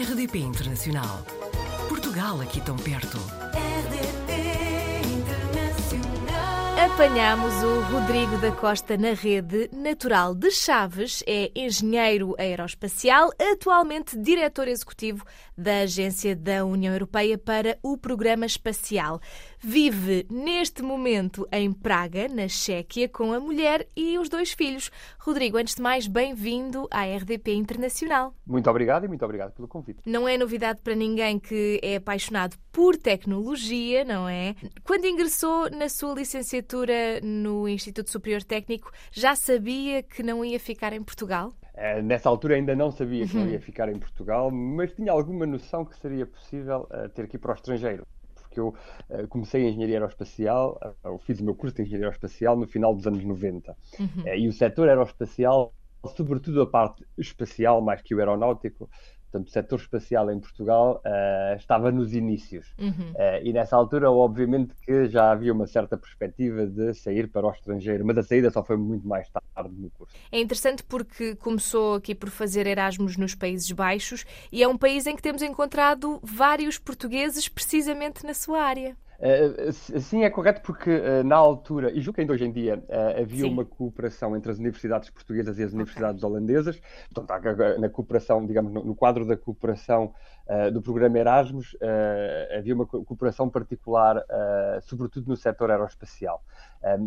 RDP Internacional. Portugal aqui tão perto. Apanhamos o Rodrigo da Costa na rede natural de Chaves, é engenheiro aeroespacial, atualmente diretor executivo da Agência da União Europeia para o Programa Espacial. Vive neste momento em Praga, na Chequia, com a mulher e os dois filhos. Rodrigo, antes de mais, bem-vindo à RDP Internacional. Muito obrigado e muito obrigado pelo convite. Não é novidade para ninguém que é apaixonado por tecnologia, não é? Quando ingressou na sua licenciatura no Instituto Superior Técnico, já sabia que não ia ficar em Portugal? Uh, nessa altura ainda não sabia que não ia ficar em Portugal, mas tinha alguma noção que seria possível uh, ter que ir para o estrangeiro. Porque eu uh, comecei a engenharia aeroespacial, eu fiz o meu curso de engenharia aeroespacial no final dos anos 90. Uhum. e o setor aeroespacial, sobretudo a parte espacial, mais que o aeronáutico, portanto, o setor espacial em Portugal uh, estava nos inícios. Uhum. Uh, e nessa altura, obviamente, que já havia uma certa perspectiva de sair para o estrangeiro, mas a saída só foi muito mais tarde no curso. É interessante porque começou aqui por fazer Erasmus nos Países Baixos e é um país em que temos encontrado vários portugueses precisamente na sua área. Uh, sim, é correto porque uh, na altura, e julgo que ainda hoje em dia, uh, havia sim. uma cooperação entre as universidades portuguesas e as universidades okay. holandesas. Portanto, na cooperação, digamos, no, no quadro da cooperação do programa Erasmus, havia uma cooperação particular, sobretudo no setor aeroespacial.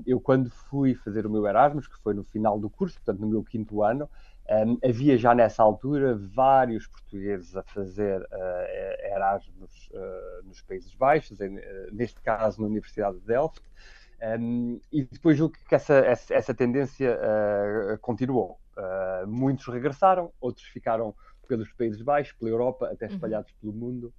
eu, quando fui fazer o meu Erasmus, que foi no final do curso, portanto, no meu quinto ano, um, havia já nessa altura vários portugueses a fazer uh, Erasmus uh, nos Países Baixos, em, uh, neste caso na Universidade de Delft, um, e depois julgo que essa, essa, essa tendência continuou. muitos regressaram, outros ficaram pelos Países Baixos, pela Europa, até uhum. espalhados pelo mundo,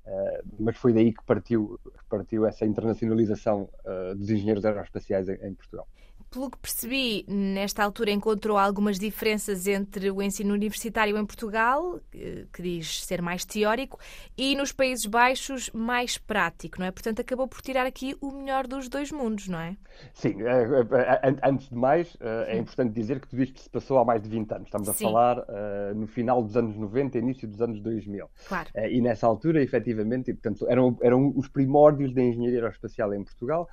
mas foi daí que partiu, partiu essa internacionalização dos engenheiros aeroespaciais em, em Portugal pelo que percebi, nesta altura encontrou algumas diferenças entre o ensino universitário em Portugal, que diz ser mais teórico, e nos Países Baixos mais prático, não é? Portanto, acabou por tirar aqui o melhor dos dois mundos, não é? Sim, eh, eh, antes de mais, eh, é importante dizer que tudo isto se passou há mais de 20 anos. Estamos a Sim. falar no final dos anos 90, início dos anos 2000. Claro. E nessa altura, efetivamente, portanto, eram, eram os primórdios da engenharia aeroespacial em Portugal.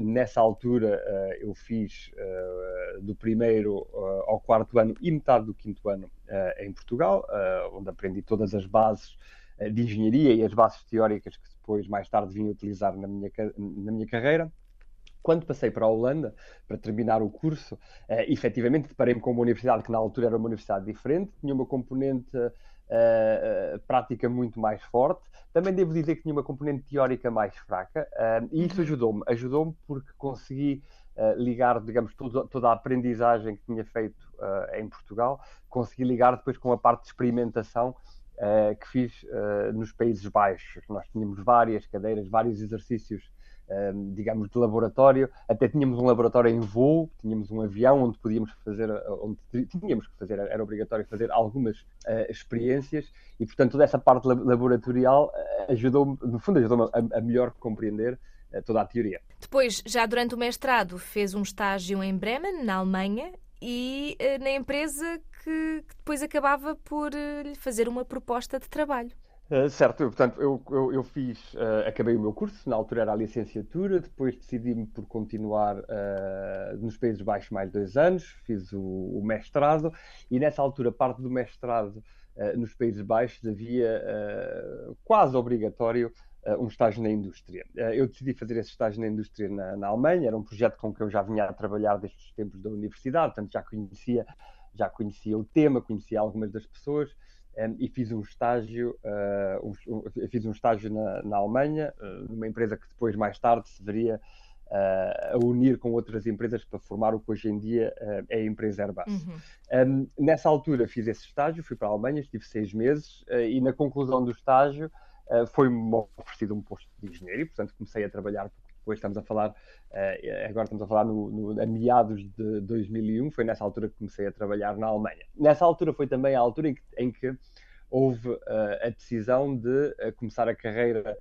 Nessa altura, eu fiz fiz uh, do primeiro uh, ao quarto ano e metade do quinto ano uh, em Portugal, onde aprendi todas as bases de engenharia e as bases teóricas que depois, mais tarde, vim utilizar na minha, na minha carreira. Quando passei para a Holanda, para terminar o curso, uh, efetivamente deparei-me com uma universidade que na altura era uma universidade diferente, tinha uma componente uh, prática muito mais forte. Também devo dizer que tinha uma componente teórica mais fraca, uh, e isso uhum. ajudou-me. Ajudou-me porque consegui ligar, digamos, toda a aprendizagem que tinha feito uh, em Portugal, consegui ligar depois com a parte de experimentação uh, que fiz nos Países Baixos. Nós tínhamos várias cadeiras, vários exercícios digamos, de laboratório. Até tínhamos um laboratório em voo, tínhamos um avião onde podíamos fazer, onde tínhamos que fazer, era obrigatório fazer algumas uh, experiências e, portanto, toda essa parte laboratorial ajudou-me, no fundo, ajudou-me a, a melhor compreender toda a teoria. Depois, já durante o mestrado, fez um estágio em Bremen, na Alemanha, e uh, na empresa que, que, depois acabava por uh, lhe fazer uma proposta de trabalho. Uh, certo, eu, portanto, eu, eu, eu fiz, acabei o meu curso, na altura era a licenciatura, depois decidi-me por continuar nos Países Baixos mais dois anos, fiz o, o mestrado, e nessa altura, parte do mestrado nos Países Baixos havia quase obrigatório uh, um estágio na indústria. Uh, eu decidi fazer esse estágio na indústria na, na, Alemanha, era um projeto com que eu já vinha a trabalhar desde os tempos da universidade, portanto já conhecia, já conhecia o tema, conhecia algumas das pessoas. Um, ehm, e fiz um estágio, uh, um, fiz um estágio na, na Alemanha, numa empresa que depois, mais tarde, se veria Uh, a unir com outras empresas para formar o que hoje em dia uh, é a empresa Airbus. Uhum. Um, nessa altura fiz esse estágio, fui para a Alemanha, estive seis meses uh, e na conclusão do estágio uh, foi-me oferecido um posto de engenheiro e, portanto, comecei a trabalhar, depois estamos a falar, uh, agora estamos a falar no, no, a meados de 2001, foi nessa altura que comecei a trabalhar na Alemanha. Nessa altura foi também a altura em que, em que houve uh, a decisão de começar a carreira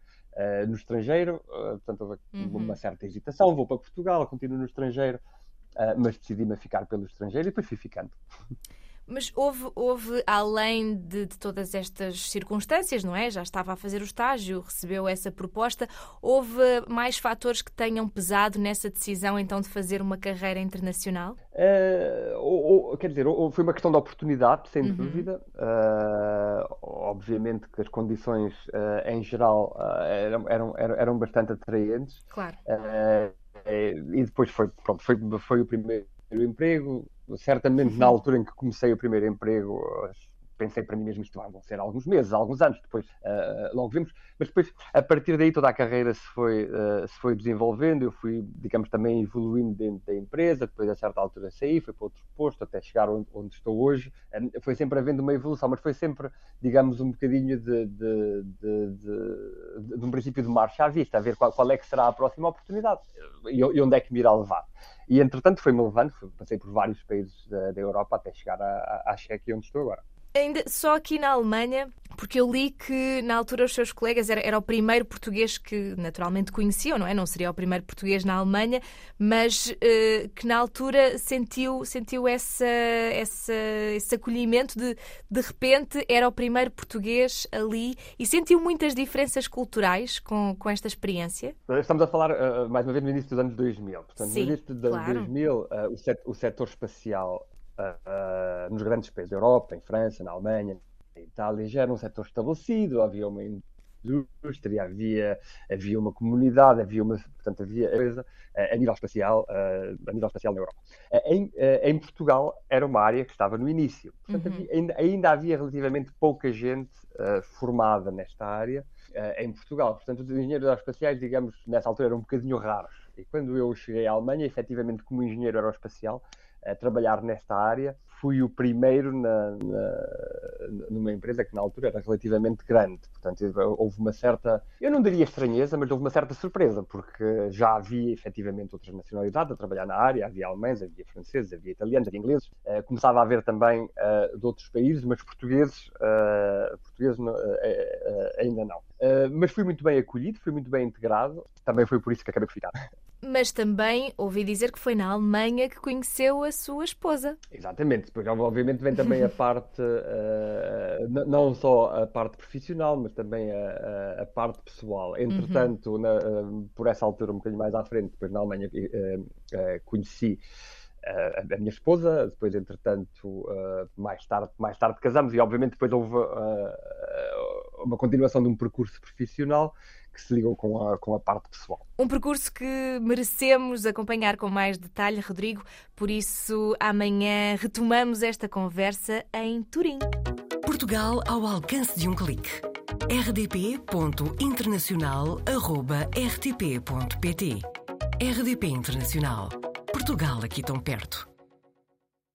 no estrangeiro, portanto, houve uhum. uma certa hesitação, vou para Portugal, continuo no estrangeiro, mas decidi-me a ficar pelo estrangeiro e depois fui ficando. Mas houve, houve além de, de, todas estas circunstâncias, não é? Já estava a fazer o estágio, recebeu essa proposta. Houve mais fatores que tenham pesado nessa decisão, então, de fazer uma carreira internacional? Uh, ou, ou, quer dizer, ou, foi uma questão de oportunidade, sem uhum. dúvida. Uh, obviamente que as condições, uh, em geral, eram, eram, eram bastante atraentes. Claro. e depois foi, pronto, foi, foi o primeiro emprego, certamente na altura em que comecei o primeiro emprego, pensei para mim mesmo isto vão ser alguns meses, alguns anos, depois uh, logo vimos, mas depois a partir daí toda a carreira se foi, uh, se foi desenvolvendo, eu fui, digamos, também evoluindo dentro da empresa, depois a certa altura saí, fui para outro posto, até chegar onde, onde estou hoje, um, foi sempre havendo uma evolução, mas foi sempre, digamos, um bocadinho de, de, de, de, de um princípio de marcha à vista, a ver qual, qual é que será a próxima oportunidade e, e onde é que me irá levar. E entretanto foi-me levando, passei por vários países da, da Europa até chegar à, à Chequia, onde estou agora. Ainda só aqui na Alemanha, porque eu li que na altura os seus colegas era, era, o primeiro português que naturalmente conheciam, não é? Não seria o primeiro português na Alemanha, mas uh, que na altura sentiu, sentiu essa, essa, esse acolhimento de de repente era o primeiro português ali e sentiu muitas diferenças culturais com, com esta experiência? Estamos a falar uh, mais uma vez no início dos anos 2000. Portanto, Sim, no início dos anos claro. 2000, uh, o, set, o setor espacial uh, nos grandes países da Europa, em França, na Alemanha, na Itália, já era um setor estabelecido, havia uma indústria, havia, havia uma comunidade, havia uma, portanto, havia coisa uh, a nível espacial, uh, a nível espacial na Europa. Em, em, Portugal era uma área que estava no início, portanto, uhum. havia, ainda, ainda, havia relativamente pouca gente formada nesta área em Portugal. Portanto, os engenheiros aeroespaciais, digamos, nessa altura eram um bocadinho raros. E quando eu cheguei à Alemanha, efetivamente, como engenheiro aeroespacial, a trabalhar nesta área. Fui o primeiro na, na, numa empresa que na altura era relativamente grande. Portanto, houve uma certa, eu não diria estranheza, mas houve uma certa surpresa, porque já havia efetivamente outras nacionalidades a trabalhar na área. Havia alemães, havia franceses, havia italianos, havia ingleses. Uh, começava a haver também uh, de outros países, mas portugueses, uh, portugueses ainda não. mas fui muito bem acolhido, fui muito bem integrado. Também foi por isso que acabei por ficar. Mas também ouvi dizer que foi na Alemanha que conheceu a sua esposa. Exatamente, depois obviamente vem também a parte, uh, não só a parte profissional, mas também a, a parte pessoal. Entretanto, uhum. na, uh, por essa altura, um bocadinho mais à frente, depois na Alemanha uh, conheci a minha esposa, depois entretanto mais tarde mais tarde casamos e obviamente depois houve uma continuação de um percurso profissional que se ligam com a, com a parte pessoal. Um percurso que merecemos acompanhar com mais detalhe, Rodrigo, por isso amanhã retomamos esta conversa em Turim. Portugal ao alcance de um clique. rdp.internacional.rtp.pt RDP Internacional. Portugal aqui tão perto.